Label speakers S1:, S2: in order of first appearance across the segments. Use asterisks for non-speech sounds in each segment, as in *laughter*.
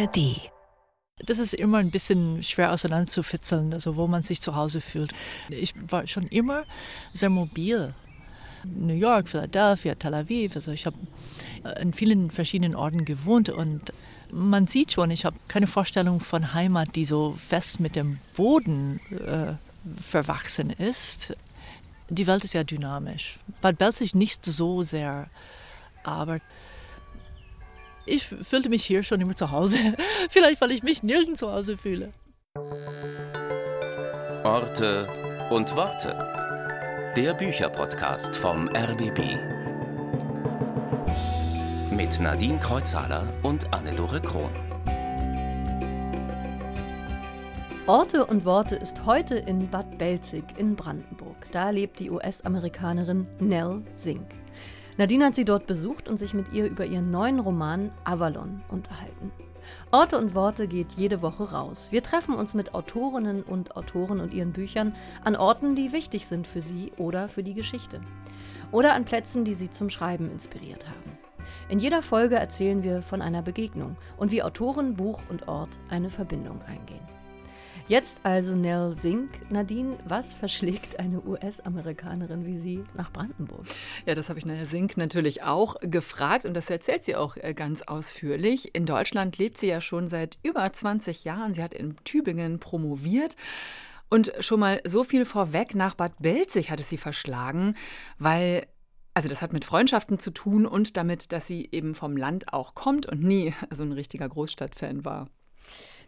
S1: ARD.
S2: Das ist immer ein bisschen schwer auseinanderzufitzeln, also wo man sich zu Hause fühlt. Ich war schon immer sehr mobil. New York, Philadelphia, Tel Aviv. Also ich habe in vielen verschiedenen Orten gewohnt und man sieht schon, ich habe keine Vorstellung von Heimat, die so fest mit dem Boden äh, verwachsen ist. Die Welt ist ja dynamisch. Bad Belzig nicht so sehr, aber ich fühlte mich hier schon immer zu Hause. *laughs* Vielleicht, weil ich mich nirgends zu Hause fühle.
S3: Orte und Worte. Der Bücherpodcast vom RBB. Mit Nadine Kreuzhaler und Anne-Dore Krohn.
S4: Orte und Worte ist heute in Bad Belzig in Brandenburg. Da lebt die US-Amerikanerin Nell Sink. Nadine hat sie dort besucht und sich mit ihr über ihren neuen Roman Avalon unterhalten. Orte und Worte geht jede Woche raus. Wir treffen uns mit Autorinnen und Autoren und ihren Büchern an Orten, die wichtig sind für sie oder für die Geschichte. Oder an Plätzen, die sie zum Schreiben inspiriert haben. In jeder Folge erzählen wir von einer Begegnung und wie Autoren, Buch und Ort eine Verbindung eingehen. Jetzt also Nell Sink. Nadine, was verschlägt eine US-Amerikanerin wie Sie nach Brandenburg?
S5: Ja, das habe ich Nell Sink natürlich auch gefragt und das erzählt sie auch äh, ganz ausführlich. In Deutschland lebt sie ja schon seit über 20 Jahren. Sie hat in Tübingen promoviert. Und schon mal so viel vorweg, nach Bad Belzig hat es sie verschlagen, weil also das hat mit Freundschaften zu tun und damit, dass sie eben vom Land auch kommt und nie so ein richtiger Großstadtfan war.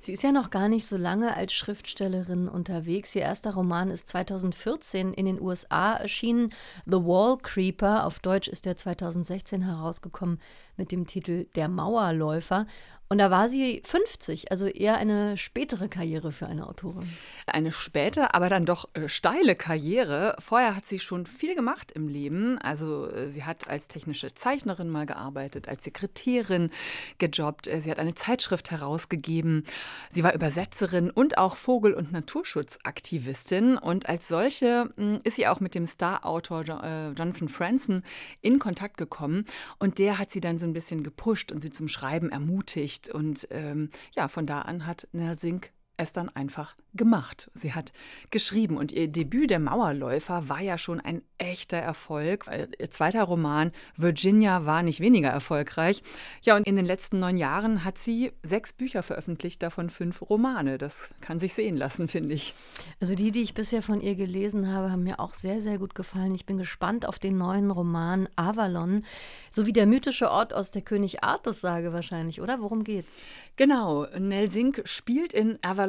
S4: Sie ist ja noch gar nicht so lange als Schriftstellerin unterwegs. Ihr erster Roman ist 2014 in den USA erschienen. The Wall Creeper, auf Deutsch ist er 2016 herausgekommen mit dem Titel Der Mauerläufer. Und da war sie 50, also eher eine spätere Karriere für eine Autorin.
S5: Eine späte, aber dann doch äh, steile Karriere. Vorher hat sie schon viel gemacht im Leben. Also äh, sie hat als technische Zeichnerin mal gearbeitet, als Sekretärin gejobbt. Äh, sie hat eine Zeitschrift herausgegeben. Sie war Übersetzerin und auch Vogel- und Naturschutzaktivistin. Und als solche hm, ist sie auch mit dem Star-Autor Jonathan Franzen in Kontakt gekommen. Und der hat sie dann so ein bisschen gepusht und sie zum Schreiben ermutigt Und ähm, ja, von da an hat Nersink es dann einfach gemacht. Sie hat geschrieben und ihr Debüt Der Mauerläufer war ja schon ein echter Erfolg. Ihr zweiter Roman Virginia war nicht weniger erfolgreich. Ja, und in den letzten neun Jahren hat sie sechs Bücher veröffentlicht, davon fünf Romane. Das kann sich sehen lassen, finde ich.
S4: Also die, die ich bisher von ihr gelesen habe, haben mir auch sehr, sehr gut gefallen. Ich bin gespannt auf den neuen Roman Avalon, so wie der mythische Ort aus der König Artus-Sage wahrscheinlich, oder? Worum geht's?
S5: Genau, Nell Sink spielt in Avalon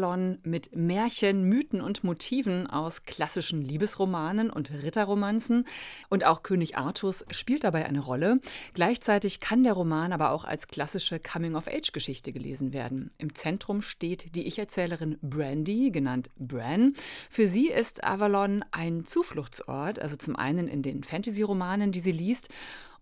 S5: mit Märchen, Mythen und Motiven aus klassischen Liebesromanen und Ritterromanzen. Und auch König Artus spielt dabei eine Rolle. Gleichzeitig kann der Roman aber auch als klassische Coming-of-Age-Geschichte gelesen werden. Im Zentrum steht die Ich-Erzählerin Brandy, genannt Bran. Für sie ist Avalon ein Zufluchtsort, also zum einen in den Fantasy-Romanen, die sie liest,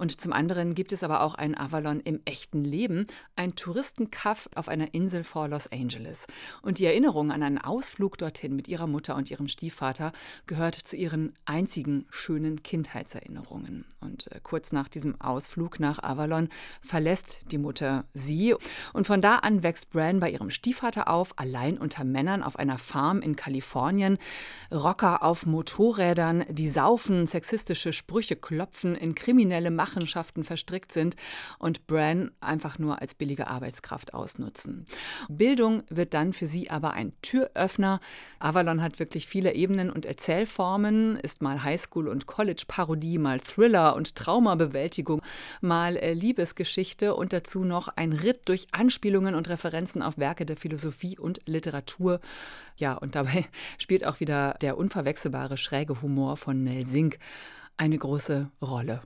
S5: und zum anderen gibt es aber auch ein Avalon im echten Leben, ein Touristenkaff auf einer Insel vor Los Angeles. Und die Erinnerung an einen Ausflug dorthin mit ihrer Mutter und ihrem Stiefvater gehört zu ihren einzigen schönen Kindheitserinnerungen. Und äh, kurz nach diesem Ausflug nach Avalon verlässt die Mutter sie. Und von da an wächst Bran bei ihrem Stiefvater auf, allein unter Männern auf einer Farm in Kalifornien. Rocker auf Motorrädern, die saufen, sexistische Sprüche klopfen, in kriminelle Macht Machenschaften verstrickt sind und Bran einfach nur als billige Arbeitskraft ausnutzen. Bildung wird dann für sie aber ein Türöffner. Avalon hat wirklich viele Ebenen und Erzählformen, ist mal Highschool- und College-Parodie, mal Thriller und Traumabewältigung, mal äh, Liebesgeschichte und dazu noch ein Ritt durch Anspielungen und Referenzen auf Werke der Philosophie und Literatur. Ja, und dabei *laughs* spielt auch wieder der unverwechselbare schräge Humor von Nell Sink eine große Rolle.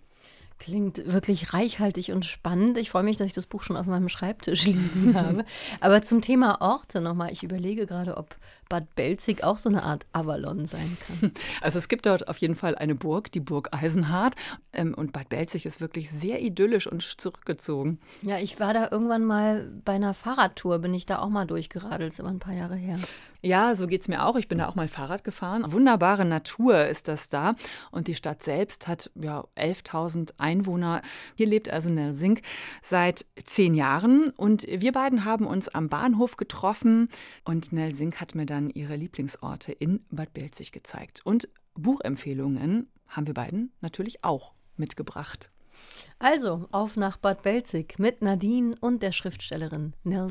S4: Klingt wirklich reichhaltig und spannend. Ich freue mich, dass ich das Buch schon auf meinem Schreibtisch *laughs* liegen habe. Aber zum Thema Orte nochmal. Ich überlege gerade, ob Bad Belzig auch so eine Art Avalon sein kann. *laughs*
S5: Also es gibt dort auf jeden Fall eine Burg, die Burg Eisenhardt. Ähm, und Bad Belzig ist wirklich sehr idyllisch und zurückgezogen.
S4: Ja, ich war da irgendwann mal bei einer Fahrradtour, bin ich da auch mal durchgeradelt, ist immer ein paar Jahre her.
S5: Ja, so geht es mir auch. Ich bin da auch mal Fahrrad gefahren. Wunderbare Natur ist das da. Und die Stadt selbst hat ja 11.000 Einwohner. Hier lebt also Nelsink seit zehn Jahren. Und wir beiden haben uns am Bahnhof getroffen. Und Nelsink hat mir dann ihre Lieblingsorte in Bad Belzig gezeigt. Und Buchempfehlungen haben wir beiden natürlich auch mitgebracht.
S4: Also auf nach Bad Belzig mit Nadine und der Schriftstellerin Nell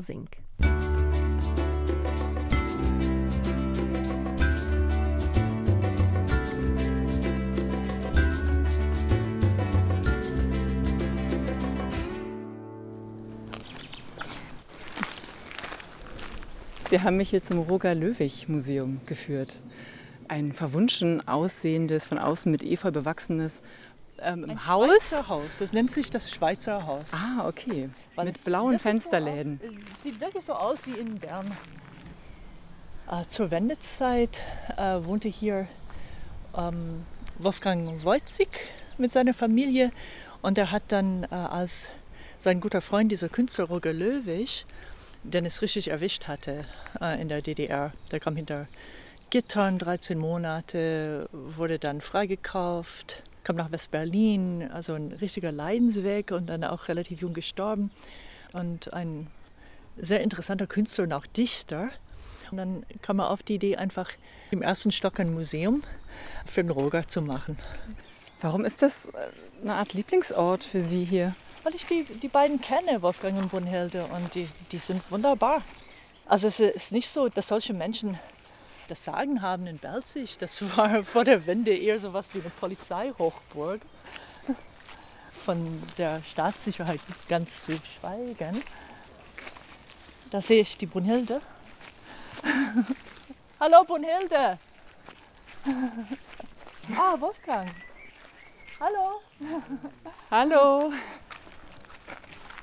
S5: Sie haben mich hier zum Roger-Löwig-Museum geführt. Ein verwunschen aussehendes, von außen mit Efeu bewachsenes ähm,
S2: Ein
S5: Haus.
S2: Schweizer Haus. Das nennt sich das Schweizer Haus.
S5: Ah, okay.
S2: Weil
S5: mit blauen Fensterläden.
S2: So aus, sieht wirklich so aus wie in Bern. Äh, zur Wendezeit äh, wohnte hier ähm, Wolfgang Wojcik mit seiner Familie und er hat dann äh, als sein guter Freund, dieser Künstler Roger Löwig, den es richtig erwischt hatte äh, in der DDR, der kam hinter Gittern, 13 Monate, wurde dann freigekauft, kam nach West-Berlin, also ein richtiger Leidensweg und dann auch relativ jung gestorben. Und ein sehr interessanter Künstler und auch Dichter. Und dann kam er auf die Idee, einfach im ersten Stock ein Museum für den Roger zu machen.
S5: Warum ist das äh, eine Art Lieblingsort für Sie hier?
S2: Weil ich die, die beiden kenne, Wolfgang und Brunhilde, und die, die sind wunderbar. Also es ist nicht so, dass solche Menschen das Sagen haben in Belzig. Das *laughs* war vor der Wende eher so was wie eine Polizeihochburg. Von der Staatssicherheit ganz zu schweigen. Da sehe ich die Brunhilde. *laughs* Hallo Brunhilde! Ah, Wolfgang. Hallo.
S5: Hallo.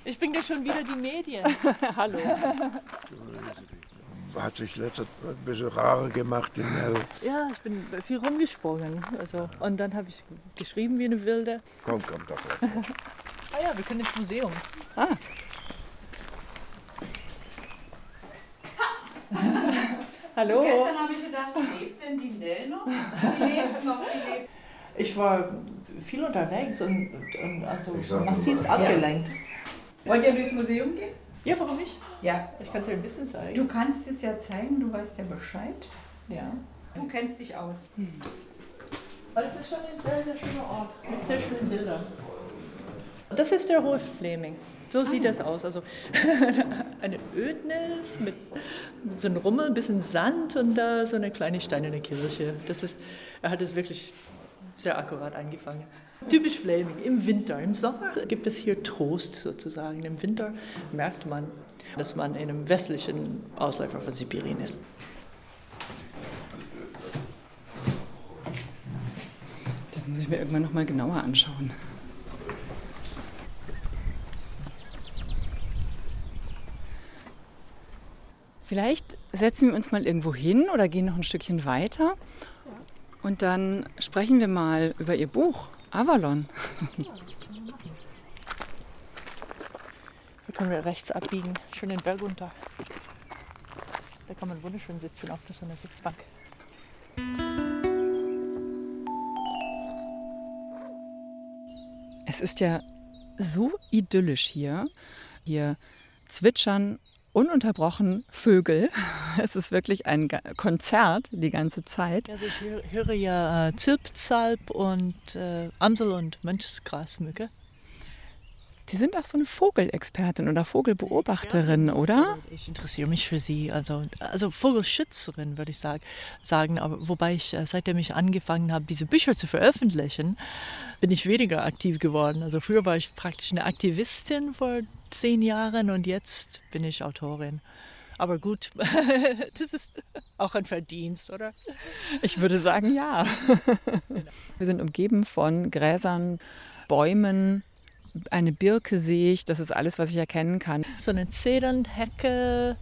S2: Ich bin ja schon wieder die Medien. *laughs*
S5: Hallo.
S1: Hat sich letztes ein bisschen rarer gemacht in Nell.
S2: Ja, ich bin viel rumgesprungen. Also, und dann habe ich geschrieben wie eine Wilde.
S1: Komm, komm doch.
S2: Ah ja, wir können ins Museum. *laughs*
S5: Hallo.
S6: Gestern habe ich gedacht, lebt denn die Nell noch? Die lebt noch, die lebt.
S2: Ich war viel unterwegs und, und also massiv abgelenkt.
S6: Wollt ihr durchs Museum gehen?
S2: Ja, warum nicht?
S6: Ja.
S2: Ich kann es dir ein bisschen zeigen.
S6: Du kannst es ja zeigen, du weißt ja Bescheid.
S2: Ja.
S6: Du kennst dich aus.
S2: Aber es ist schon ein sehr, sehr schöner Ort mit sehr schönen Bildern. Das ist der Hohe Fleming. So sieht das aus. Also *laughs* eine Ödnis mit so einem Rummel, ein bisschen Sand und da so eine kleine steinerne Kirche. Das ist, er hat es wirklich sehr akkurat eingefangen. Typisch Fleming, im Winter. Im Sommer gibt es hier Trost sozusagen. Im Winter merkt man, dass man in einem westlichen Ausläufer von Sibirien ist.
S5: Das muss ich mir irgendwann noch mal genauer anschauen. Vielleicht setzen wir uns mal irgendwo hin oder gehen noch ein Stückchen weiter. Und dann sprechen wir mal über Ihr Buch, Avalon.
S2: Hier können wir rechts abbiegen, schön den Berg runter. Da kann man wunderschön sitzen auf so einer Sitzbank.
S5: Es ist ja so idyllisch hier. Hier zwitschern ununterbrochen Vögel. *laughs* Es ist wirklich ein Konzert die ganze Zeit.
S2: Also ich höre, ja äh, Zilpzalp und äh, Amsel- und Mönchsgrasmücke.
S5: Sie sind auch so eine Vogelexpertin oder Vogelbeobachterin, oder?
S2: Ich interessiere mich für sie, also, also Vogelschützerin würde ich sagen, sagen. Aber wobei ich, äh, seitdem ich angefangen habe, diese Bücher zu veröffentlichen, bin ich weniger aktiv geworden. Also früher war ich praktisch eine Aktivistin vor zehn Jahren und jetzt bin ich Autorin. Aber gut, *laughs* das ist auch ein Verdienst, oder?
S5: Ich würde sagen, ja. *laughs* Wir sind umgeben von Gräsern, Bäumen, eine Birke sehe ich. Das ist alles, was ich erkennen kann.
S2: So eine Zedernhecke,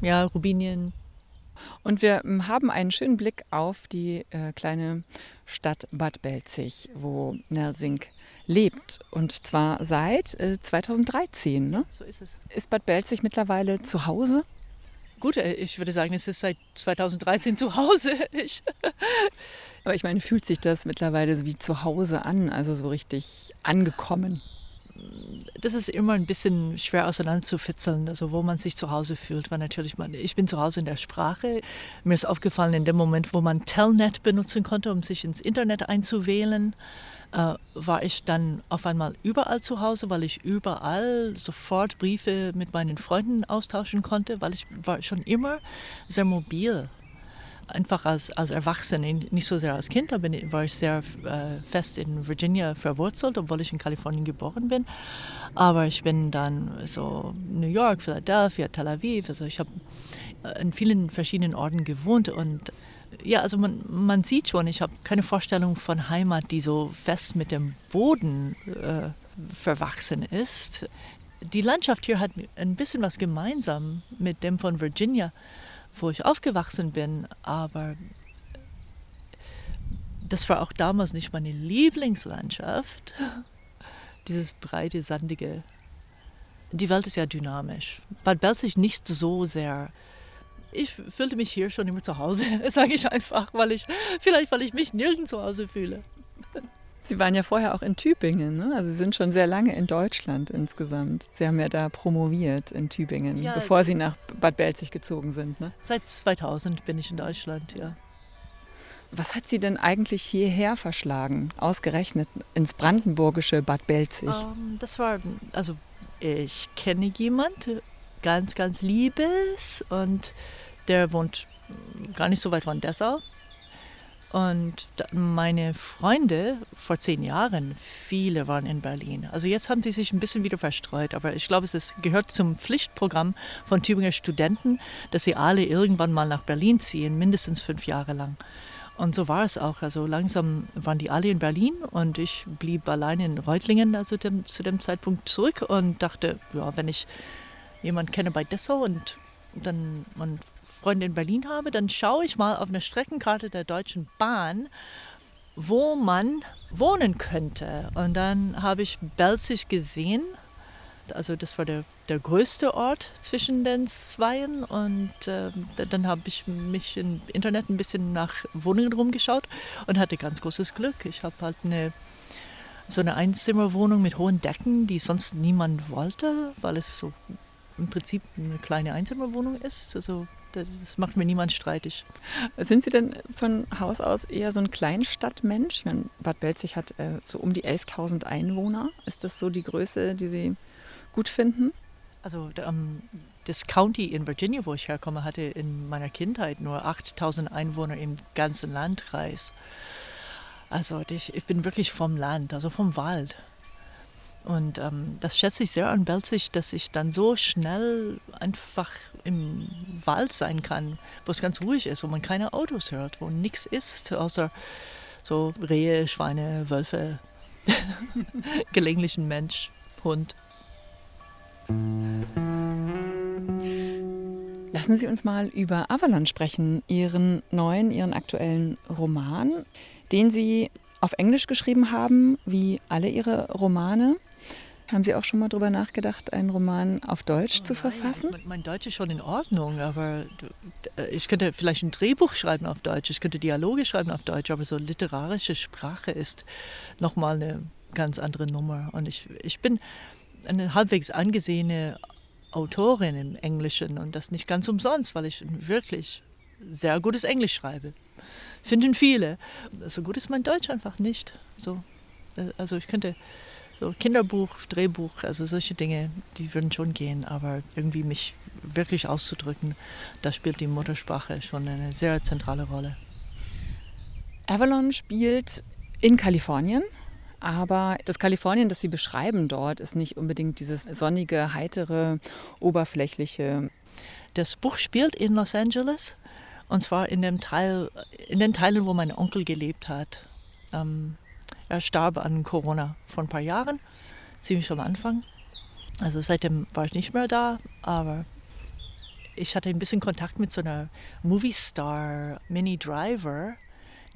S2: ja, Rubinien,
S5: Und wir ähm, haben einen schönen Blick auf die äh, kleine Stadt Bad Belzig, wo Nersink lebt. Und zwar seit äh, 2013. Ne?
S2: So ist es.
S5: Ist Bad Belzig mittlerweile zu Hause?
S2: Gut, äh, ich würde sagen, es ist seit 2013 zu Hause. *laughs* Ich,
S5: Aber ich meine, fühlt sich das mittlerweile so wie zu Hause an, also so richtig angekommen?
S2: Das ist immer ein bisschen schwer auseinanderzufitzeln, also wo man sich zu Hause fühlt. Weil natürlich, man, ich bin zu Hause in der Sprache. Mir ist aufgefallen, in dem Moment, wo man Telnet benutzen konnte, um sich ins Internet einzuwählen, äh, war ich dann auf einmal überall zu Hause, weil ich überall sofort Briefe mit meinen Freunden austauschen konnte, weil ich war schon immer sehr mobil einfach als, als Erwachsene, nicht so sehr als Kind, da bin, war ich sehr äh, fest in Virginia verwurzelt, obwohl ich in Kalifornien geboren bin. Aber ich bin dann so New York, Philadelphia, Tel Aviv, also ich habe äh, in vielen verschiedenen Orten gewohnt und ja, also man, man sieht schon, ich habe keine Vorstellung von Heimat, die so fest mit dem Boden äh, verwachsen ist. Die Landschaft hier hat ein bisschen was gemeinsam mit dem von Virginia wo ich aufgewachsen bin, aber das war auch damals nicht meine Lieblingslandschaft. *laughs* Dieses breite, sandige. Die Welt ist ja dynamisch. Bad Belzig nicht so sehr. Ich fühlte mich hier schon immer zu Hause, *laughs* sage ich einfach, weil ich vielleicht weil ich mich nirgends zu Hause fühle.
S5: Sie waren ja vorher auch in Tübingen, ne? also Sie sind schon sehr lange in Deutschland insgesamt. Sie haben ja da promoviert in Tübingen, ja, bevor Sie nach Bad Belzig gezogen sind. Ne?
S2: Seit 2000 bin ich in Deutschland, ja.
S5: Was hat Sie denn eigentlich hierher verschlagen, ausgerechnet ins brandenburgische Bad Belzig? Um,
S2: ähm, das war, also ich kenne jemanden, ganz, ganz liebes und der wohnt gar nicht so weit von Dessau. Und meine Freunde vor zehn Jahren, viele waren in Berlin. Also jetzt haben sie sich ein bisschen wieder verstreut, aber ich glaube, es gehört zum Pflichtprogramm von Tübinger Studenten, dass sie alle irgendwann mal nach Berlin ziehen, mindestens fünf Jahre lang. Und so war es auch. Also langsam waren die alle in Berlin und ich blieb allein in Reutlingen also dem, zu dem Zeitpunkt zurück und dachte, ja, wenn ich jemanden kenne bei Dessau und dann und Freunde in Berlin habe, dann schaue ich mal auf eine Streckenkarte der Deutschen Bahn, wo man wohnen könnte. Und dann habe ich Belzig gesehen. Also das war der, der größte Ort zwischen den Zweien. Und äh, dann habe ich mich im Internet ein bisschen nach Wohnungen rumgeschaut und hatte ganz großes Glück. Ich habe halt eine so eine Einzimmerwohnung mit hohen Decken, die sonst niemand wollte, weil es so im Prinzip eine kleine Einzimmerwohnung ist. Also das macht mir niemand streitig.
S5: Sind Sie denn von Haus aus eher so ein Kleinstadtmensch? Meine, Bad Belzig hat äh, so um die 11.000 Einwohner. Ist das so die Größe, die Sie gut finden?
S2: Also ähm, das County in Virginia, wo ich herkomme, hatte in meiner Kindheit nur 8.000 Einwohner im ganzen Landkreis. Also ich, ich bin wirklich vom Land, also vom Wald. Und ähm, das schätze ich sehr an Belzig, dass ich dann so schnell einfach im Wald sein kann, wo es ganz ruhig ist, wo man keine Autos hört, wo nichts ist, außer so Rehe, Schweine, Wölfe, *laughs* gelegentlich ein Mensch, Hund.
S5: Lassen Sie uns mal über Avalon sprechen, Ihren neuen, Ihren aktuellen Roman, den Sie auf Englisch geschrieben haben, wie alle Ihre Romane. Haben Sie auch schon mal darüber nachgedacht, einen Roman auf Deutsch oh, zu verfassen?
S2: Mein, mein, Deutsch ist schon in Ordnung, aber ich könnte vielleicht ein Drehbuch schreiben auf Deutsch, ich könnte Dialoge schreiben auf Deutsch, aber so literarische Sprache ist nochmal eine ganz andere Nummer. Und ich, ich bin eine halbwegs angesehene Autorin im Englischen und das nicht ganz umsonst, weil ich wirklich sehr gutes Englisch schreibe. Finden viele. So gut ist mein Deutsch einfach nicht. So, äh, also ich könnte so Kinderbuch, Drehbuch, also solche Dinge, die würden schon gehen, aber irgendwie mich wirklich auszudrücken, da spielt die Muttersprache schon eine sehr zentrale Rolle.
S5: Avalon spielt in Kalifornien, aber das Kalifornien, das Sie beschreiben dort, ist nicht unbedingt dieses sonnige, heitere, oberflächliche.
S2: Das Buch spielt in Los Angeles und zwar in dem Teil, in den Teilen, wo mein Onkel gelebt hat. Ähm, er starb an Corona vor ein paar Jahren, ziemlich am Anfang. Also seitdem war ich nicht mehr da, aber ich hatte ein bisschen Kontakt mit so einer Movie-Star, Minnie Driver,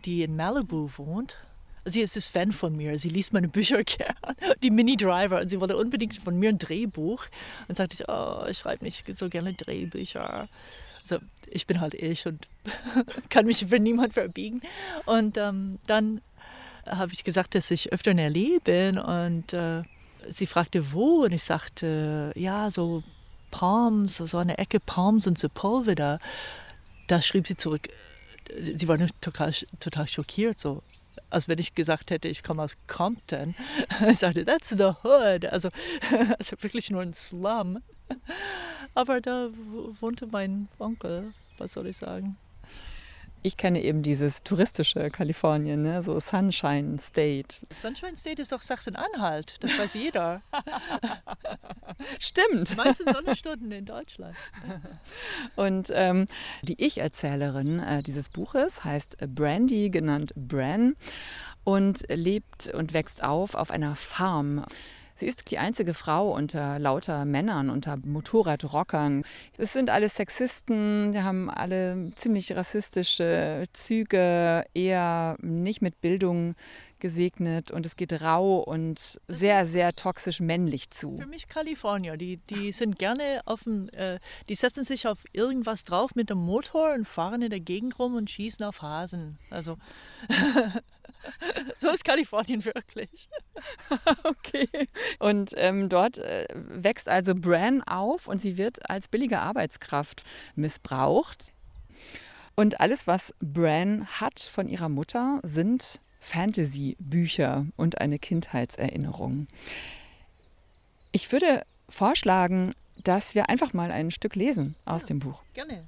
S2: die in Malibu wohnt. Sie ist ein Fan von mir, sie liest meine Bücher *laughs* gern, die Mini Driver, und sie wollte unbedingt von mir ein Drehbuch. Und sagte ich, oh, ich schreibe nicht so gerne Drehbücher. Also ich bin halt ich und *laughs* kann mich für niemand verbiegen. Und ähm, dann habe ich gesagt, dass ich öfter in L.A. bin und äh, sie fragte, wo? Und ich sagte, ja, so Palms, so eine Ecke Palms und Sepulveda. Da schrieb sie zurück, sie war total, total schockiert, so als wenn ich gesagt hätte, ich komme aus Compton. *laughs* Ich sagte, that's the hood. Also, *laughs* also wirklich nur ein Slum. Aber da wohnte mein Onkel, was soll ich sagen.
S5: Ich kenne eben dieses touristische Kalifornien, ne? so Sunshine State.
S2: Sunshine State ist doch Sachsen-Anhalt, das weiß jeder. *laughs*
S5: Stimmt.
S2: Die meisten Sonnenstunden in Deutschland.
S5: Und ähm, die Ich-Erzählerin äh, dieses Buches heißt Brandy, genannt Bran, und lebt und wächst auf auf einer Farm. Sie ist die einzige Frau unter lauter Männern, unter Motorradrockern. Es sind alle Sexisten, die haben alle ziemlich rassistische Züge, eher nicht mit Bildung gesegnet und es geht rau und sehr, sehr toxisch männlich zu.
S2: Für mich Kalifornier, die, die sind gerne dem, äh, die setzen sich auf irgendwas drauf mit dem Motor und fahren in der Gegend rum und schießen auf Hasen. Also *laughs* *laughs* so ist Kalifornien wirklich. *laughs*
S5: okay. Und ähm, dort äh, wächst also Bran auf und sie wird als billige Arbeitskraft missbraucht. Und alles, was Bran hat von ihrer Mutter, sind Fantasy-Bücher und eine Kindheitserinnerung. Ich würde vorschlagen, dass wir einfach mal ein Stück lesen aus
S2: ja,
S5: dem Buch.
S2: Gerne.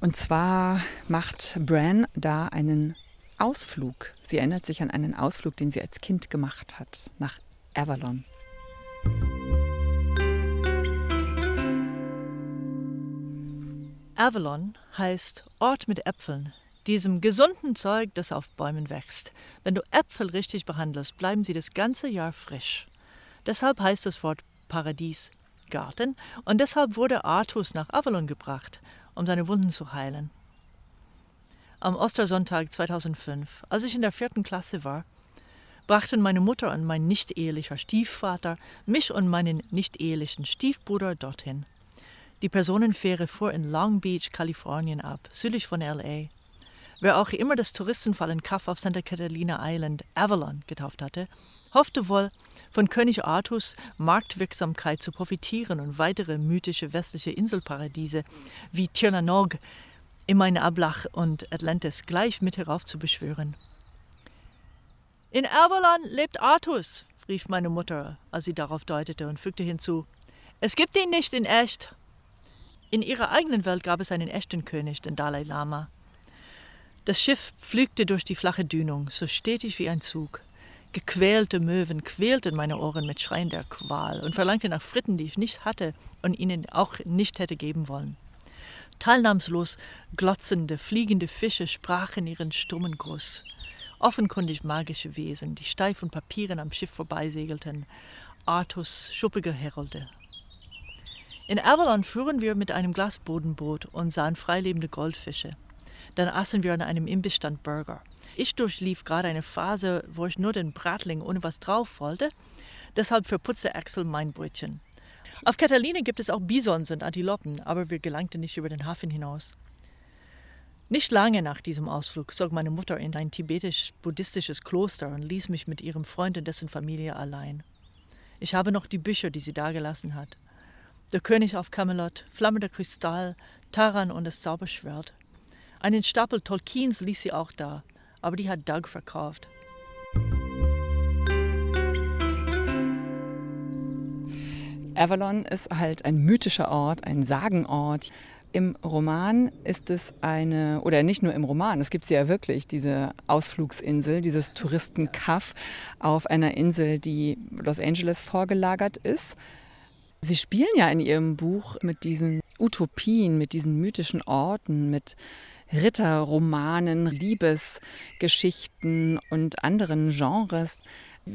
S5: Und zwar macht Bran da einen Ausflug. Sie erinnert sich an einen Ausflug, den sie als Kind gemacht hat, nach Avalon.
S2: Avalon heißt Ort mit Äpfeln, diesem gesunden Zeug, das auf Bäumen wächst. Wenn du Äpfel richtig behandelst, bleiben sie das ganze Jahr frisch. Deshalb heißt das Wort Paradies Garten und deshalb wurde Artus nach Avalon gebracht, um seine Wunden zu heilen. Am Ostersonntag 2005, als ich in der vierten Klasse war, brachten meine Mutter und mein nicht-ehelicher Stiefvater mich und meinen nicht-ehelichen Stiefbruder dorthin. Die Personenfähre fuhr in Long Beach, Kalifornien ab, südlich von LA. Wer auch immer das Touristenfallen Kaff auf Santa Catalina Island Avalon getauft hatte, hoffte wohl, von König Artus Marktwirksamkeit zu profitieren und weitere mythische westliche Inselparadiese wie Tirnanog in meine Ablach und Atlantis gleich mit herauf zu beschwören. In Avalon lebt Artus, rief meine Mutter, als sie darauf deutete und fügte hinzu. Es gibt ihn nicht in echt. In ihrer eigenen Welt gab es einen echten König, den Dalai Lama. Das Schiff pflügte durch die flache Dünung, so stetig wie ein Zug. Gequälte Möwen quälten meine Ohren mit schreiender Qual und verlangten nach Fritten, die ich nicht hatte und ihnen auch nicht hätte geben wollen. Teilnahmslos glotzende, fliegende Fische sprachen ihren stummen Gruß. Offenkundig magische Wesen, die steif und Papieren am Schiff vorbeisegelten. Artus schuppige Herolde. In Avalon fuhren wir mit einem Glasbodenboot und sahen freilebende Goldfische. Dann aßen wir an einem Imbissstand Burger. Ich durchlief gerade eine Phase, wo ich nur den Bratling ohne was drauf wollte. Deshalb verputzte Axel mein Brötchen. Auf Catalina gibt es auch Bisons und Antilopen, aber wir gelangten nicht über den Hafen hinaus. Nicht lange nach diesem Ausflug zog meine Mutter in ein tibetisch-buddhistisches Kloster und ließ mich mit ihrem Freund und dessen Familie allein. Ich habe noch die Bücher, die sie dagelassen hat. Der König auf Camelot, Flammender Kristall, Taran und das Zauberschwert. Einen Stapel Tolkiens ließ sie auch da, aber die hat Doug verkauft.
S5: Avalon ist halt ein mythischer Ort, ein Sagenort. Im Roman ist es eine, oder nicht nur im Roman, es gibt sie ja wirklich, diese Ausflugsinsel, dieses Touristenkaff auf einer Insel, die Los Angeles vorgelagert ist. Sie spielen ja in Ihrem Buch mit diesen Utopien, mit diesen mythischen Orten, mit Ritterromanen, Liebesgeschichten und anderen Genres.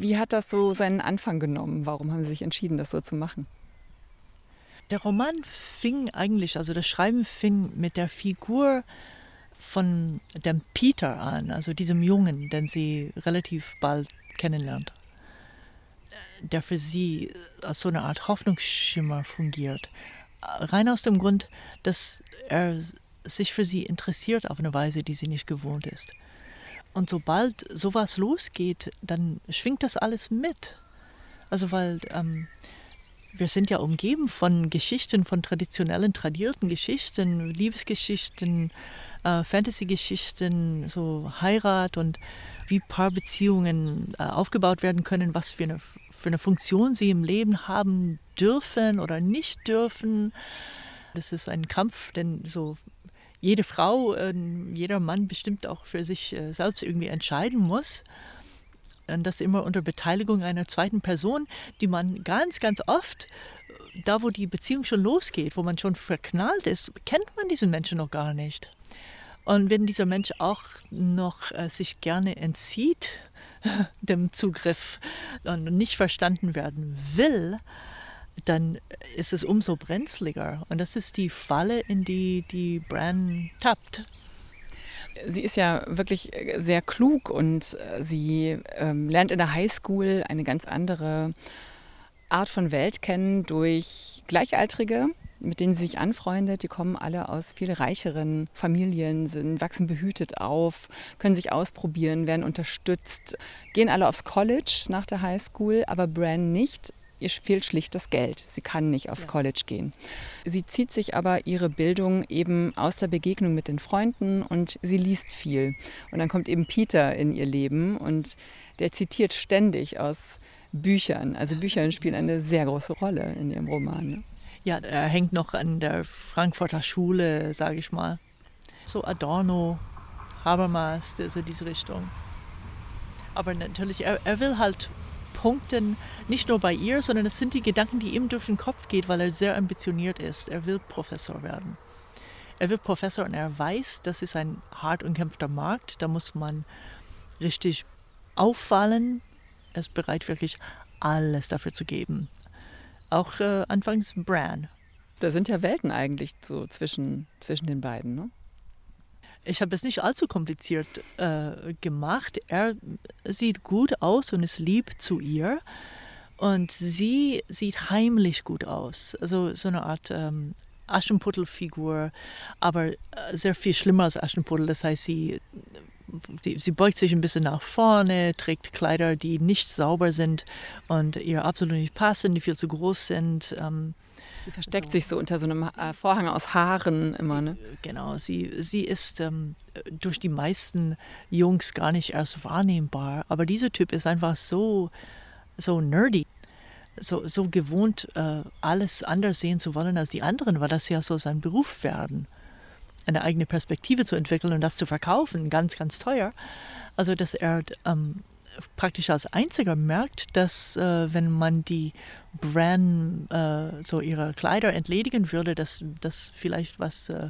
S5: Wie hat das so seinen Anfang genommen? Warum haben Sie sich entschieden, das so zu machen?
S2: der Roman fing eigentlich, also das Schreiben fing mit der Figur von dem Peter an, also diesem Jungen, den sie relativ bald kennenlernt, der für sie als so eine Art Hoffnungsschimmer fungiert. Rein aus dem Grund, dass er sich für sie interessiert auf eine Weise, die sie nicht gewohnt ist. Und sobald sowas losgeht, dann schwingt das alles mit. Also weil ähm, wir sind ja umgeben von Geschichten, von traditionellen, tradierten Geschichten, Liebesgeschichten, äh, Fantasy-Geschichten, so Heirat und wie Paarbeziehungen äh, aufgebaut werden können, was für eine, für eine Funktion sie im Leben haben dürfen oder nicht dürfen. Das ist ein Kampf, den so jede Frau, äh, jeder Mann bestimmt auch für sich äh, selbst irgendwie entscheiden muss. Und das immer unter Beteiligung einer zweiten Person, die man ganz, ganz oft, da wo die Beziehung schon losgeht, wo man schon verknallt ist, kennt man diesen Menschen noch gar nicht. Und wenn dieser Mensch auch noch äh, sich gerne entzieht *laughs* dem Zugriff und nicht verstanden werden will, dann ist es umso brenzliger. Und das ist die Falle, in die die Bran tappt.
S5: Sie ist ja wirklich äh, sehr klug und äh, sie ähm, lernt in der Highschool eine ganz andere Art von Welt kennen durch Gleichaltrige, mit denen sie sich anfreundet. Die kommen alle aus viel reicheren Familien, sind, wachsen behütet auf, können sich ausprobieren, werden unterstützt, gehen alle aufs College nach der Highschool, aber Bran nicht ihr fehlt schlicht das Geld. Sie kann nicht aufs College gehen. Sie zieht sich aber ihre Bildung eben aus der Begegnung mit den Freunden und sie liest viel. Und dann kommt eben Peter in ihr Leben und der zitiert ständig aus Büchern. Also Bücher spielen eine sehr große Rolle in ihrem Roman. Ne?
S2: Ja, er hängt noch an der Frankfurter Schule, sage ich mal. So Adorno, Habermas, so diese Richtung. Aber natürlich, er, er will halt Punkten, nicht nur bei ihr, sondern es sind die Gedanken, die ihm durch den Kopf gehen, weil er sehr ambitioniert ist. Er will Professor werden. Er wird Professor und er weiß, das ist ein hart umkämpfter Markt. Da muss man richtig auffallen. Er ist bereit, wirklich alles dafür zu geben. Auch äh, anfangs Bran.
S5: Da sind ja Welten eigentlich so zwischen, zwischen den beiden, ne?
S2: Ich habe es nicht allzu kompliziert äh, gemacht. Er sieht gut aus und ist lieb zu ihr. Und sie sieht heimlich gut aus. Also so eine Art ähm, Aschenputtelfigur, aber äh, sehr viel schlimmer als Aschenputtel. Das heißt, sie, die, sie beugt sich ein bisschen nach vorne, trägt Kleider, die nicht sauber sind und ihr absolut nicht passen, die viel zu groß sind. Ähm,
S5: Sie versteckt so. sich so unter so einem äh, Vorhang aus Haaren immer,
S2: sie,
S5: ne?
S2: Genau, sie, sie ist ähm, durch die meisten Jungs gar nicht erst wahrnehmbar. Aber dieser Typ ist einfach so, so nerdy, so, so gewohnt, äh, alles anders sehen zu wollen als die anderen, weil das ja so sein Beruf werden. Eine eigene Perspektive zu entwickeln und das zu verkaufen, ganz, ganz teuer. Also, dass er ähm, praktisch als einziger merkt, dass äh, wenn man die Bran äh, so ihre Kleider entledigen würde, dass das vielleicht was äh,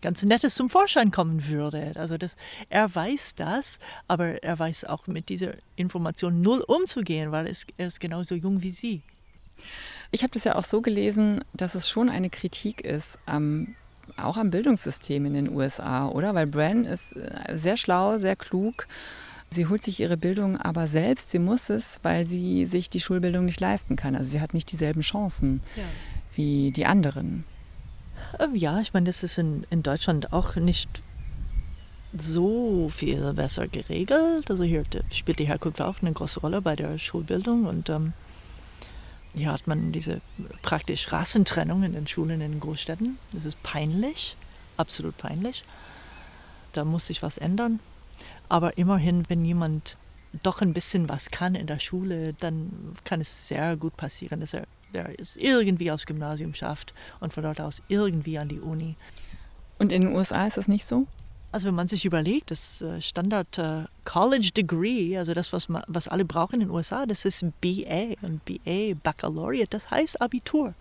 S2: ganz Nettes zum Vorschein kommen würde. Also das, er weiß das, aber er weiß auch mit dieser Information null umzugehen, weil es, er ist genauso jung wie sie.
S5: Ich habe das ja auch so gelesen, dass es schon eine Kritik ist am auch am Bildungssystem in den USA, oder? Weil Bran ist äh, sehr schlau, sehr klug Sie holt sich ihre Bildung aber selbst, sie muss es, weil sie sich die Schulbildung nicht leisten kann. Also sie hat nicht dieselben Chancen ja. wie die anderen.
S2: Ähm, ja, ich meine, das ist in, in Deutschland auch nicht so viel besser geregelt. Also hier spielt die Herkunft auch eine große Rolle bei der Schulbildung und ähm, hier hat man diese praktisch Rassentrennung in den Schulen in den Großstädten. Das ist peinlich, absolut peinlich. Da muss sich was ändern. Aber immerhin, wenn jemand doch ein bisschen was kann in der Schule, dann kann es sehr gut passieren, dass er, er es irgendwie aufs Gymnasium schafft und von dort aus irgendwie an die Uni.
S5: Und in den USA ist das nicht so?
S2: Also wenn man sich überlegt, das äh, Standard äh, College Degree, also das, was, man, was alle brauchen in den USA, das ist BA und BA, Baccalaureate, das heißt Abitur.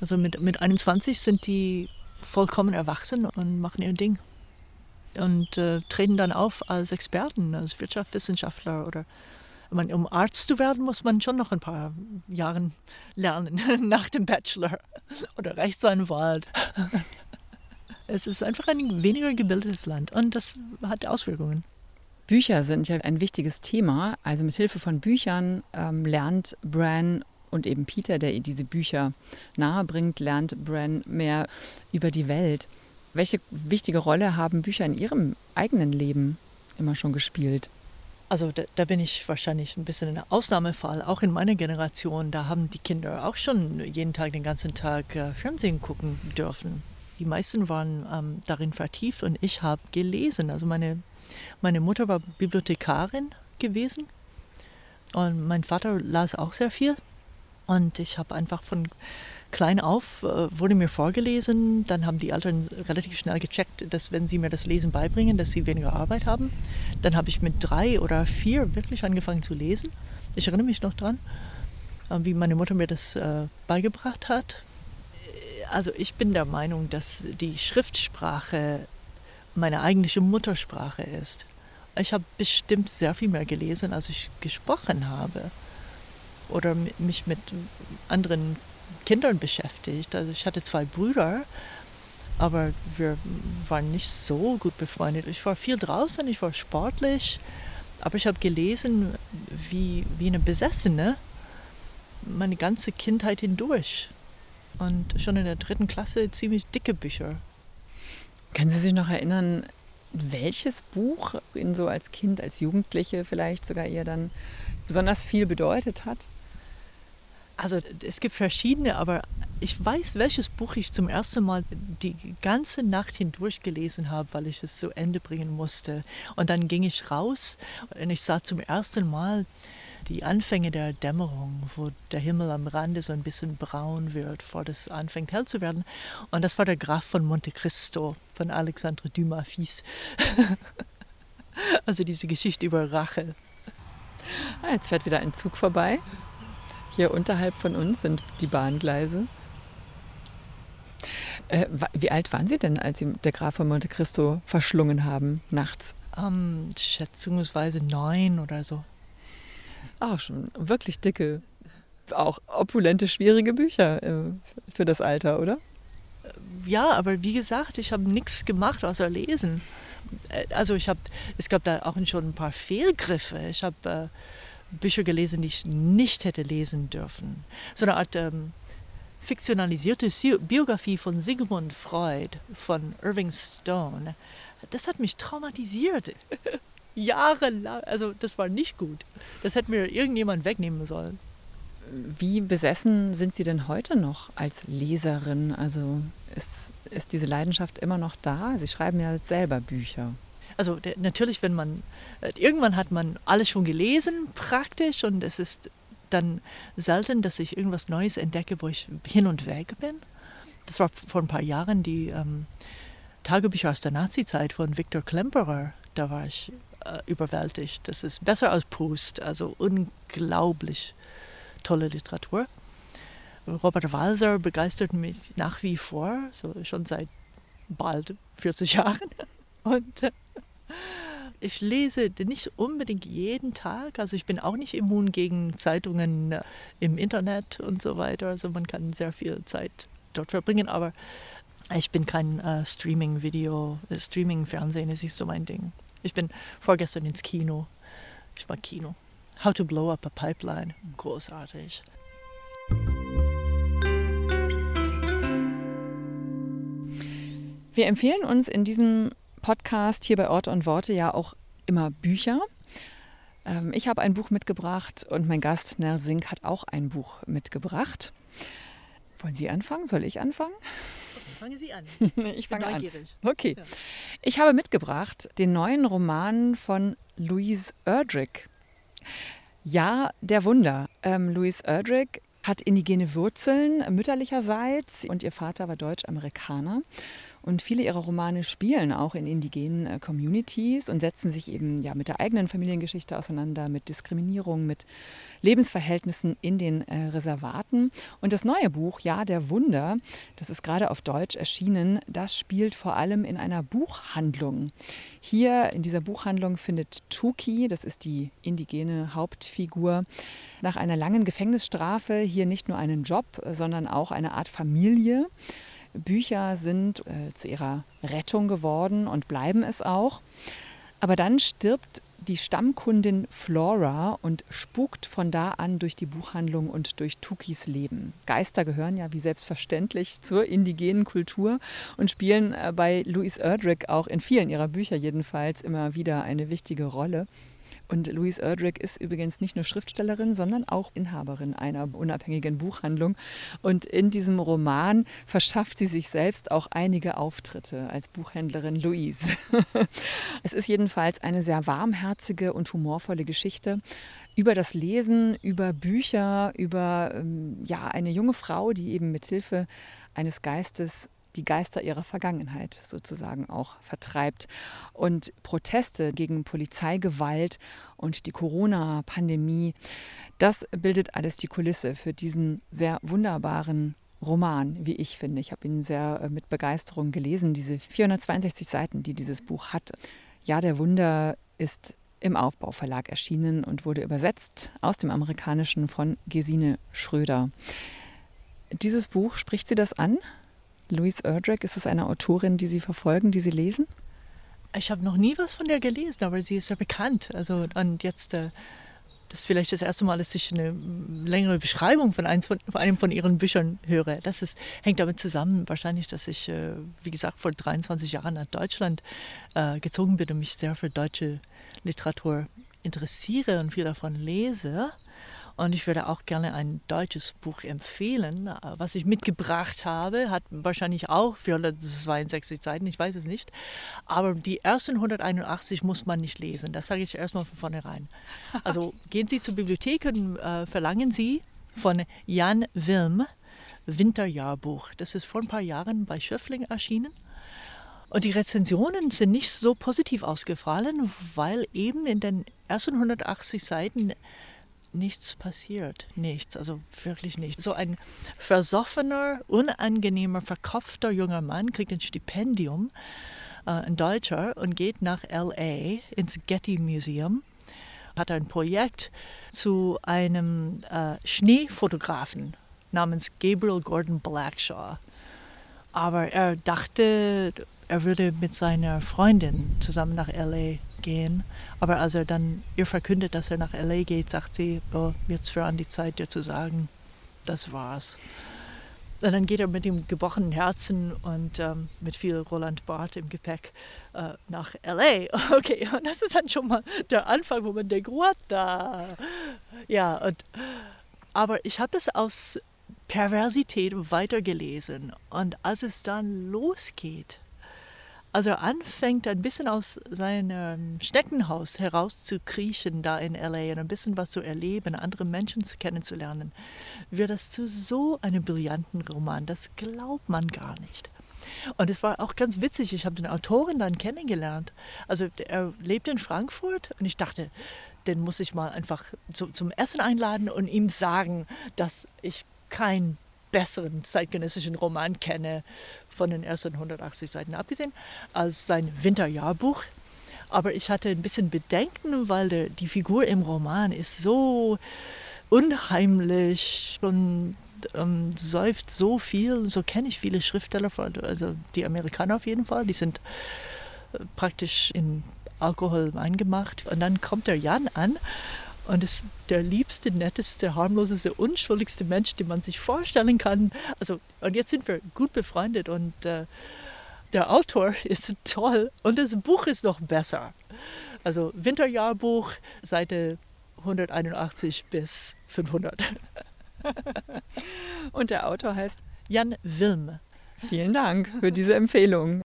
S2: Also mit, mit 21 sind die vollkommen erwachsen und machen ihr Ding und äh, treten dann auf als Experten, als Wirtschaftswissenschaftler oder man, um Arzt zu werden, muss man schon noch ein paar Jahre lernen *laughs* nach dem Bachelor *laughs* oder Rechtsanwalt. *laughs* Es ist einfach ein weniger gebildetes Land und das hat Auswirkungen.
S5: Bücher sind ja ein wichtiges Thema. Also mit Hilfe von Büchern ähm, lernt Bran und eben Peter, der ihr diese Bücher nahebringt, lernt Bran mehr über die Welt. Welche wichtige Rolle haben Bücher in Ihrem eigenen Leben immer schon gespielt?
S2: Also da, da, bin ich wahrscheinlich ein bisschen ein Ausnahmefall. Auch in meiner Generation, da haben die Kinder auch schon jeden Tag, den ganzen Tag äh, Fernsehen gucken dürfen. Die meisten waren ähm, darin vertieft und ich habe gelesen. Also meine, meine Mutter war Bibliothekarin gewesen und mein Vater las auch sehr viel. Und ich habe einfach von klein auf, äh, wurde mir vorgelesen. Dann haben die Eltern relativ schnell gecheckt, dass wenn sie mir das Lesen beibringen, dass sie weniger Arbeit haben. Dann habe ich mit drei oder vier wirklich angefangen zu lesen. Ich erinnere mich noch dran, äh, wie meine Mutter mir das äh, beigebracht hat. Also ich bin der Meinung, dass die Schriftsprache meine eigentliche Muttersprache ist. Ich habe bestimmt sehr viel mehr gelesen, als ich gesprochen habe oder mich mit anderen Kindern beschäftigt. Also ich hatte zwei Brüder, aber wir waren nicht so gut befreundet. Ich war viel draußen, ich war sportlich, aber ich habe gelesen wie, wie eine Besessene meine ganze Kindheit hindurch. Und schon in der dritten Klasse ziemlich dicke Bücher.
S5: Können Sie sich noch erinnern, welches Buch Ihnen so als Kind, als Jugendliche vielleicht sogar ihr dann besonders viel bedeutet hat?
S2: Also es gibt verschiedene, aber ich weiß, welches Buch ich zum ersten Mal die ganze Nacht hindurch gelesen habe, weil ich es zu Ende bringen musste. Und dann ging ich raus und ich sah zum ersten Mal die Anfänge der Dämmerung, wo der Himmel am Rande so ein bisschen braun wird, bevor das anfängt hell zu werden. Und das war der Graf von Monte Cristo von Alexandre Dumas Fils. *laughs* also diese Geschichte über Rache.
S5: Ah, jetzt fährt wieder ein Zug vorbei. Hier unterhalb von uns sind die Bahngleise. Äh, wie alt waren Sie denn, als Sie der Graf von Monte Cristo verschlungen haben, nachts?
S2: Um, ähm, schätzungsweise neun oder so.
S5: Ach, schon wirklich dicke, auch opulente, schwierige Bücher äh, für das Alter, oder?
S2: Ja, aber wie gesagt, ich habe nichts gemacht außer lesen. Äh, also ich habe, es gab da auch schon ein paar Fehlgriffe. Ich habe äh, Bücher gelesen, die ich nicht hätte lesen dürfen. So eine Art ähm, fiktionalisierte Biografie von Sigmund Freud von Irving Stone. Das hat mich traumatisiert. *laughs* Jahrelang. Also das war nicht gut. Das hätte mir irgendjemand wegnehmen sollen.
S5: Wie besessen sind Sie denn heute noch als Leserin? Also ist, ist diese Leidenschaft immer noch da? Sie schreiben ja selber Bücher
S2: also der, natürlich, wenn man, äh, irgendwann hat man alles schon gelesen praktisch und es ist dann selten, dass ich irgendwas Neues entdecke, wo ich hin und weg bin. Das war vor ein paar Jahren die ähm, Tagebücher aus der Nazizeit von Viktor Klemperer. Da war ich äh, überwältigt. Das ist besser als Proust, also unglaublich tolle Literatur. Robert Walser begeistert mich nach wie vor, so schon seit bald 40 *laughs* Jahren. Und äh, ich lese nicht unbedingt jeden Tag. Also ich bin auch nicht immun gegen Zeitungen äh, im Internet und so weiter. Also man kann sehr viel Zeit dort verbringen, aber ich bin kein äh, Streaming-Video, äh, Streaming-Fernsehen ist nicht so mein Ding. Ich bin vorgestern ins Kino. Ich war Kino. How to Blow Up a Pipeline. Großartig.
S5: Wir empfehlen uns in diesem Podcast hier bei Orte und Worte ja auch immer Bücher. Ähm, ich habe ein Buch mitgebracht und mein Gast Nell Sink hat auch ein Buch mitgebracht. Wollen Sie anfangen? Soll ich anfangen?
S2: Fangen Sie an. *laughs*
S5: ich fange an. Okay. Ich habe mitgebracht den neuen Roman von Louise Erdrich. Ja, der Wunder. Ähm, Louise Erdrich hat indigene Wurzeln mütterlicherseits und ihr Vater war Deutsch-Amerikaner. Und viele ihrer Romane spielen auch in indigenen äh, Communities und setzen sich eben ja mit der eigenen Familiengeschichte auseinander, mit Diskriminierung, mit Lebensverhältnissen in den äh, Reservaten. Und das neue Buch, Ja, der Wunder, das ist gerade auf Deutsch erschienen, das spielt vor allem in einer Buchhandlung. Hier in dieser Buchhandlung findet Tuki, das ist die indigene Hauptfigur, nach einer langen Gefängnisstrafe hier nicht nur einen Job, sondern auch eine Art Familie. Bücher sind äh, zu ihrer Rettung geworden und bleiben es auch. Aber dann stirbt die Stammkundin Flora und spukt von da an durch die Buchhandlung und durch Tukis Leben. Geister gehören ja wie selbstverständlich zur indigenen Kultur und spielen äh, bei Louise Erdrich auch in vielen ihrer Bücher jedenfalls immer wieder eine wichtige Rolle. Und Louise Erdrich ist übrigens nicht nur Schriftstellerin, sondern auch Inhaberin einer unabhängigen Buchhandlung. Und in diesem Roman verschafft sie sich selbst auch einige Auftritte als Buchhändlerin Louise. *laughs* es ist jedenfalls eine sehr warmherzige und humorvolle Geschichte über das Lesen, über Bücher, über ähm, ja, eine junge Frau, die eben mit Hilfe eines Geistes die Geister ihrer Vergangenheit sozusagen auch vertreibt. Und Proteste gegen Polizeigewalt und die Corona-Pandemie, das bildet alles die Kulisse für diesen sehr wunderbaren Roman, wie ich finde. Ich habe ihn sehr äh, mit Begeisterung gelesen, diese 462 Seiten, die dieses Buch hat. Ja, der Wunder ist im Aufbauverlag erschienen und wurde übersetzt aus dem Amerikanischen von Gesine Schröder. Dieses Buch, spricht sie das an? Louise Erdrich, ist es eine Autorin, die Sie verfolgen, die Sie lesen?
S2: Ich habe noch nie was von der gelesen, aber sie ist ja bekannt. Also und jetzt äh, das ist vielleicht das erste Mal, dass ich eine längere Beschreibung von, von, von einem von ihren Büchern höre. Das ist, hängt damit zusammen, wahrscheinlich, dass ich, äh, wie gesagt, vor 23 Jahren nach Deutschland äh, gezogen bin und mich sehr für deutsche Literatur interessiere und viel davon lese. Und ich würde auch gerne ein deutsches Buch empfehlen. Was ich mitgebracht habe, hat wahrscheinlich auch 462 Seiten, ich weiß es nicht. Aber die ersten 181 muss man nicht lesen. Das sage ich erstmal von vornherein. *laughs* Also gehen Sie zur Bibliothek und äh, verlangen Sie von Jan Wilm Winterjahrbuch. Das ist vor ein paar Jahren bei Schöffling erschienen. Und die Rezensionen sind nicht so positiv ausgefallen, weil eben in den ersten 180 Seiten nichts passiert. Nichts, also wirklich nichts. So ein versoffener, unangenehmer, verkopfter junger Mann kriegt ein Stipendium, äh, ein Deutscher, und geht nach LA ins Getty Museum. Hat ein Projekt zu einem äh, Schneefotografen namens Gabriel Gordon Blackshaw. Aber er dachte, er würde mit seiner Freundin zusammen nach LA gehen. Aber als er dann ihr verkündet, dass er nach LA geht, sagt sie, oh, jetzt für an die Zeit, dir zu sagen, das war's. Und dann geht er mit dem gebrochenen Herzen und ähm, mit viel Roland Barth im Gepäck äh, nach LA. *laughs* Okay, und das ist dann schon mal der Anfang, wo man denkt, what da? Ja, und, aber ich habe das aus Perversität weitergelesen. Und als es dann losgeht, also er anfängt ein bisschen aus seinem Schneckenhaus herauszukriechen da in LA und ein bisschen was zu erleben, andere Menschen kennenzulernen, wird das zu so einem brillanten Roman. Das glaubt man gar nicht. Und es war auch ganz witzig, ich habe den Autoren dann kennengelernt. Also er lebt in Frankfurt und ich dachte, den muss ich mal einfach zu, zum Essen einladen und ihm sagen, dass ich kein besseren zeitgenössischen Roman kenne, von den ersten 180 Seiten abgesehen, als sein Winterjahrbuch. Aber ich hatte ein bisschen Bedenken, weil der, die Figur im Roman ist so unheimlich und ähm, säuft so viel. So kenne ich viele Schriftsteller, also die Amerikaner auf jeden Fall, die sind äh, praktisch in Alkohol eingemacht. Und dann kommt der Jan an und ist der liebste, netteste, harmloseste, unschuldigste Mensch, den man sich vorstellen kann. Also, und jetzt sind wir gut befreundet und äh, der Autor *laughs* ist toll und das Buch ist noch besser. Also Winterjahrbuch, Seite 181 bis 500. *laughs*
S5: und der Autor heißt
S2: Jan Wilm.
S5: Vielen Dank für diese Empfehlung.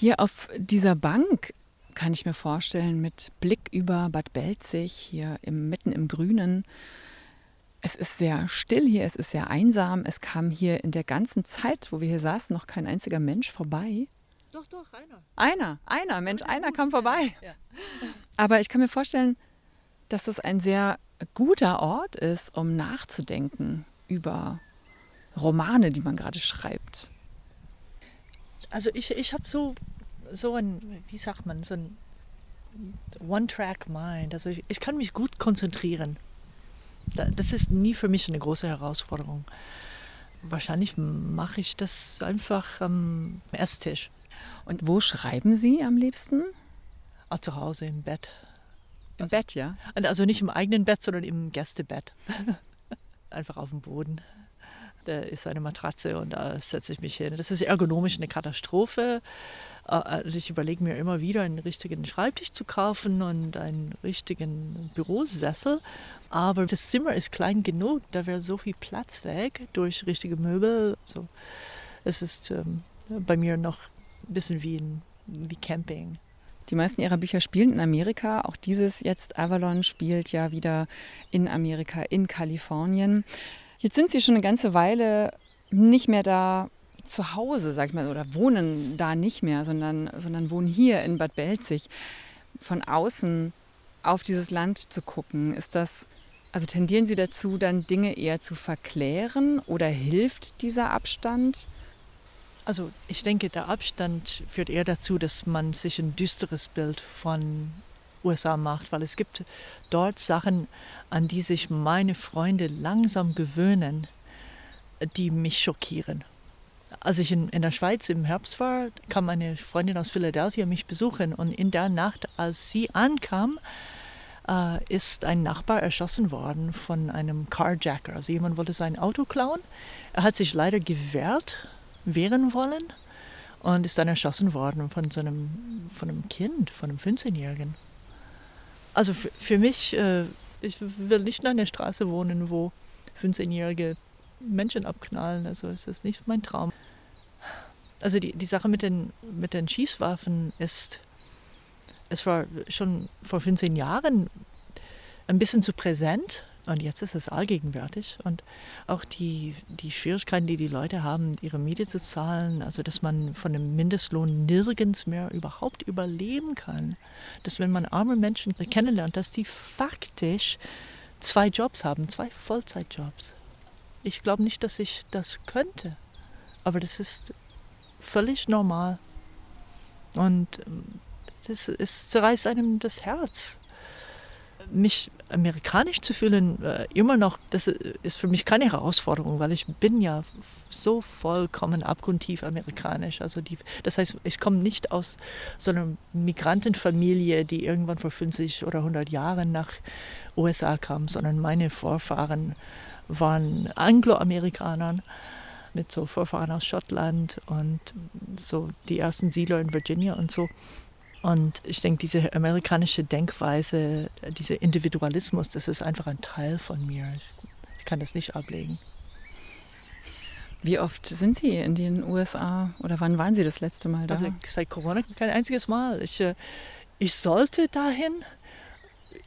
S5: Hier auf dieser Bank kann ich mir vorstellen, mit Blick über Bad Belzig, hier im, mitten im Grünen, Es ist sehr still hier, es ist sehr einsam. Es kam hier in der ganzen Zeit, wo wir hier saßen, noch kein einziger Mensch vorbei.
S2: Doch, doch, einer.
S5: Einer, einer, Mensch, einer kam vorbei.
S2: Ja.
S5: Aber ich kann mir vorstellen, dass das ein sehr guter Ort ist, um nachzudenken über Romane, die man gerade schreibt.
S2: Also ich, ich habe so, so ein, wie sagt man, so ein One-Track-Mind. Also ich, ich kann mich gut konzentrieren. Da- Das ist nie für mich eine große Herausforderung. Wahrscheinlich mache ich das einfach am Esstisch,
S5: Und wo schreiben Sie am liebsten?
S2: auch zu Hause im Bett.
S5: Im Bett, ja.
S2: Also nicht im eigenen Bett, sondern im Gästebett. *laughs* Einfach auf dem Boden. Da ist eine Matratze und da setze ich mich hin. Das ist ergonomisch eine Katastrophe. Äh, Also ich überlege mir immer wieder, einen richtigen Schreibtisch zu kaufen und einen richtigen Bürosessel. Aber das Zimmer ist klein genug, da wäre so viel Platz weg durch richtige Möbel. So, es ist ähm, bei mir noch ein bisschen wie, ein, wie Camping.
S5: Die meisten ihrer Bücher spielen in Amerika. Auch dieses jetzt Avalon spielt ja wieder in Amerika, in Kalifornien. Jetzt sind Sie schon eine ganze Weile nicht mehr da zu Hause, sag ich mal, oder wohnen da nicht mehr, sondern, sondern wohnen hier in Bad Belzig. Von außen auf dieses Land zu gucken, ist das, also tendieren Sie dazu, dann Dinge eher zu verklären oder hilft dieser Abstand?
S2: Also ich denke, der Abstand führt eher dazu, dass man sich ein düsteres Bild von USA macht, weil es gibt dort Sachen, an die sich meine Freunde langsam gewöhnen, die mich schockieren. Als ich in, in der Schweiz im Herbst war, kam eine Freundin aus Philadelphia mich besuchen und in der Nacht, als sie ankam, äh, ist ein Nachbar erschossen worden von einem Carjacker. Also jemand wollte sein Auto klauen. Er hat sich leider gewehrt, wehren wollen und ist dann erschossen worden von so einem, von einem Kind, von einem 15-Jährigen. Also für, für mich, äh, ich will nicht an der Straße wohnen, wo 15-Jährige Menschen abknallen. Also ist nicht mein Traum. Also die, die Sache mit den, mit den Schießwaffen ist, es war schon vor 15 Jahren ein bisschen zu präsent und jetzt ist es allgegenwärtig. Und auch die, die Schwierigkeiten, die die Leute haben, ihre Miete zu zahlen, also dass man von dem Mindestlohn nirgends mehr überhaupt überleben kann. Dass wenn man arme Menschen kennenlernt, dass die faktisch zwei Jobs haben, zwei Vollzeitjobs. Ich glaube nicht, dass ich das könnte, aber das ist völlig normal. Und ähm, das, es zerreißt einem das Herz mich amerikanisch zu fühlen, äh, immer noch, das ist für mich keine Herausforderung, weil ich bin ja so vollkommen abgrundtief amerikanisch. Also die, das heißt, ich komme nicht aus so einer Migrantenfamilie, die irgendwann vor 50 oder 100 Jahren nach USA kam, sondern meine Vorfahren waren Angloamerikaner mit so Vorfahren aus Schottland und so die ersten Siedler in Virginia und so. Und ich denke, diese amerikanische Denkweise, dieser Individualismus, das ist einfach ein Teil von mir. Ich, ich kann das nicht ablegen.
S5: Wie oft sind Sie in den USA oder wann waren Sie das letzte Mal da?
S2: Also seit Corona kein einziges Mal. Ich, äh, ich sollte dahin.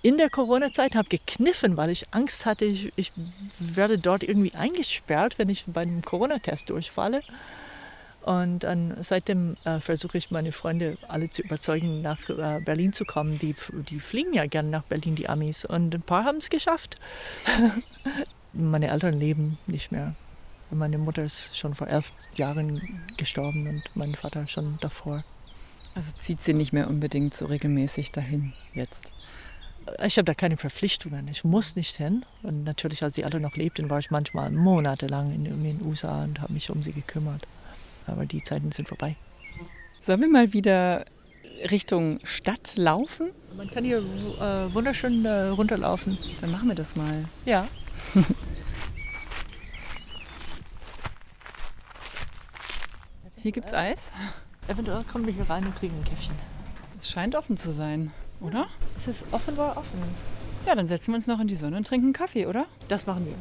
S2: In der Corona-Zeit habe gekniffen, weil ich Angst hatte, ich, ich werde dort irgendwie eingesperrt, wenn ich beim Corona-Test durchfalle. Und dann seitdem äh, versuche ich meine Freunde alle zu überzeugen, nach äh, Berlin zu kommen. Die, die fliegen ja gerne nach Berlin, die Amis. Und ein paar haben es geschafft. *laughs* meine Eltern leben nicht mehr. Meine Mutter ist schon vor elf Jahren gestorben und mein Vater schon davor.
S5: Also zieht Sie nicht mehr unbedingt so regelmäßig dahin jetzt?
S2: Ich habe da keine Verpflichtungen. Ich muss nicht hin. Und natürlich, als sie alle noch lebten, war ich manchmal monatelang in, in den USA und habe mich um sie gekümmert. Aber die Zeiten sind vorbei.
S5: Sollen wir mal wieder Richtung Stadt laufen?
S2: Man kann hier äh, wunderschön äh, runterlaufen.
S5: Dann machen wir das mal.
S2: Ja. *laughs*
S5: Hier gibt's Eis.
S2: Eventuell kommen wir hier rein und kriegen ein Käffchen.
S5: Es scheint offen zu sein, oder?
S2: Es ist offenbar offen.
S5: Ja, dann setzen wir uns noch in die Sonne und trinken Kaffee, oder?
S2: Das machen wir.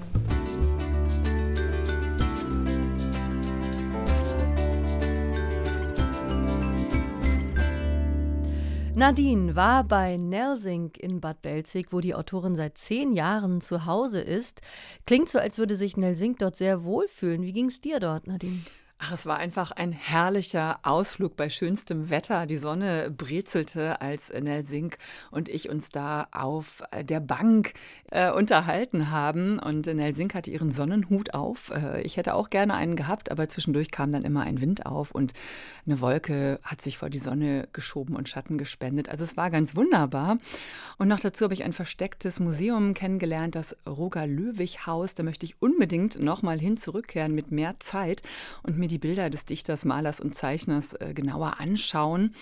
S4: Nadine war bei Nelsink in Bad Belzig, wo die Autorin seit zehn Jahren zu Hause ist. Klingt so, als würde sich Nelsink dort sehr wohlfühlen. Wie ging es dir dort, Nadine?
S5: Ach, es war einfach ein herrlicher Ausflug bei schönstem Wetter. Die Sonne brezelte, als Nell Sink und ich uns da auf der Bank äh, unterhalten haben. Und Nell Sink hatte ihren Sonnenhut auf. Äh, ich hätte auch gerne einen gehabt, aber zwischendurch kam dann immer ein Wind auf und eine Wolke hat sich vor die Sonne geschoben und Schatten gespendet. Also es war ganz wunderbar. Und noch dazu habe ich ein verstecktes Museum kennengelernt, das Roger-Löwig-Haus. Da möchte ich unbedingt nochmal hin zurückkehren mit mehr Zeit und mir die Bilder des Dichters, Malers und Zeichners äh, genauer anschauen.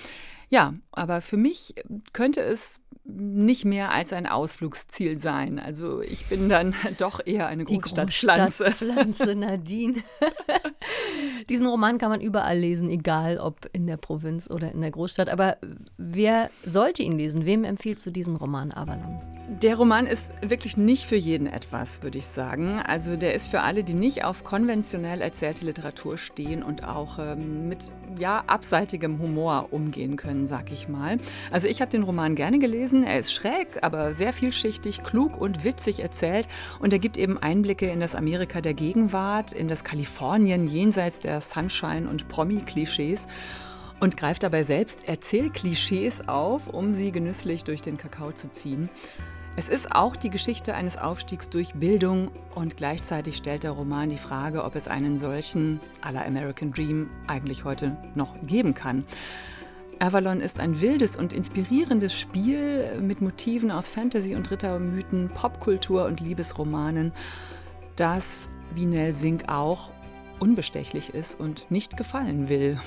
S5: Ja, aber für mich könnte es nicht mehr als ein Ausflugsziel sein. Also ich bin dann *laughs* doch eher eine Großstadtpflanze.
S4: Großstadtpflanze *laughs* Nadine. *laughs* Diesen Roman kann man überall lesen, egal ob in der Provinz oder in der Großstadt. Aber wer sollte ihn lesen? Wem empfiehlst du diesen Roman Avalon?
S5: Der Roman ist wirklich nicht für jeden etwas, würde ich sagen. Also der ist für alle, die nicht auf konventionell erzählte Literatur stehen und auch ähm, mit ja, abseitigem Humor umgehen können, sag ich mal. Also ich habe den Roman gerne gelesen. Er ist schräg, aber sehr vielschichtig, klug und witzig erzählt. Und er gibt eben Einblicke in das Amerika der Gegenwart, in das Kalifornien jenseits der Sunshine- und Promi-Klischees und greift dabei selbst Erzählklischees auf, um sie genüsslich durch den Kakao zu ziehen. Es ist auch die Geschichte eines Aufstiegs durch Bildung und gleichzeitig stellt der Roman die Frage, ob es einen solchen la American Dream eigentlich heute noch geben kann. Avalon ist ein wildes und inspirierendes Spiel mit Motiven aus Fantasy und Rittermythen, Popkultur und Liebesromanen, das, wie Nell Sink auch, unbestechlich ist und nicht gefallen will.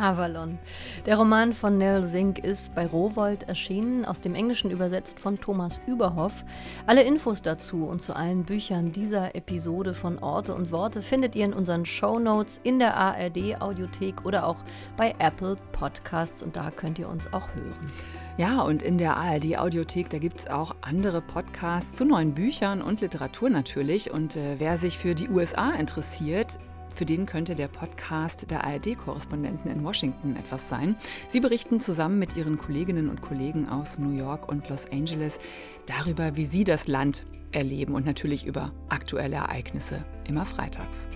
S4: Avalon. Der Roman von Nell Sink ist bei Rowold erschienen, aus dem Englischen übersetzt von Thomas Überhoff. Alle Infos dazu und zu allen Büchern dieser Episode von Orte und Worte findet ihr in unseren Show Notes in der ARD Audiothek oder auch bei Apple Podcasts und da könnt ihr uns auch hören.
S5: Ja, und in der ARD Audiothek, da gibt es auch andere Podcasts zu neuen Büchern und Literatur natürlich. Und äh, wer sich für die USA interessiert, für den könnte der Podcast der ARD-Korrespondenten in Washington etwas sein. Sie berichten zusammen mit ihren Kolleginnen und Kollegen aus New York und Los Angeles darüber, wie sie das Land erleben und natürlich über aktuelle Ereignisse, immer freitags.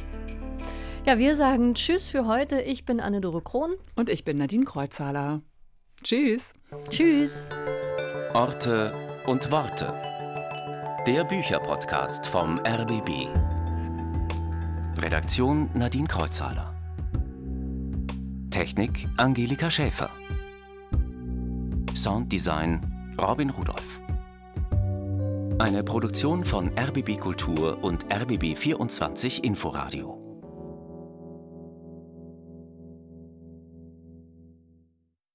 S4: Ja, wir sagen Tschüss für heute. Ich bin Anne-Dore Krohn.
S5: Und ich bin Nadine Kreuzhaler. Tschüss.
S4: Tschüss.
S3: Orte und Worte. Der Bücherpodcast vom RBB. Redaktion Nadine Kreuzhaler. Technik Angelika Schäfer. Sounddesign Robin Rudolph. Eine Produktion von RBB Kultur und RBB 24 Inforadio.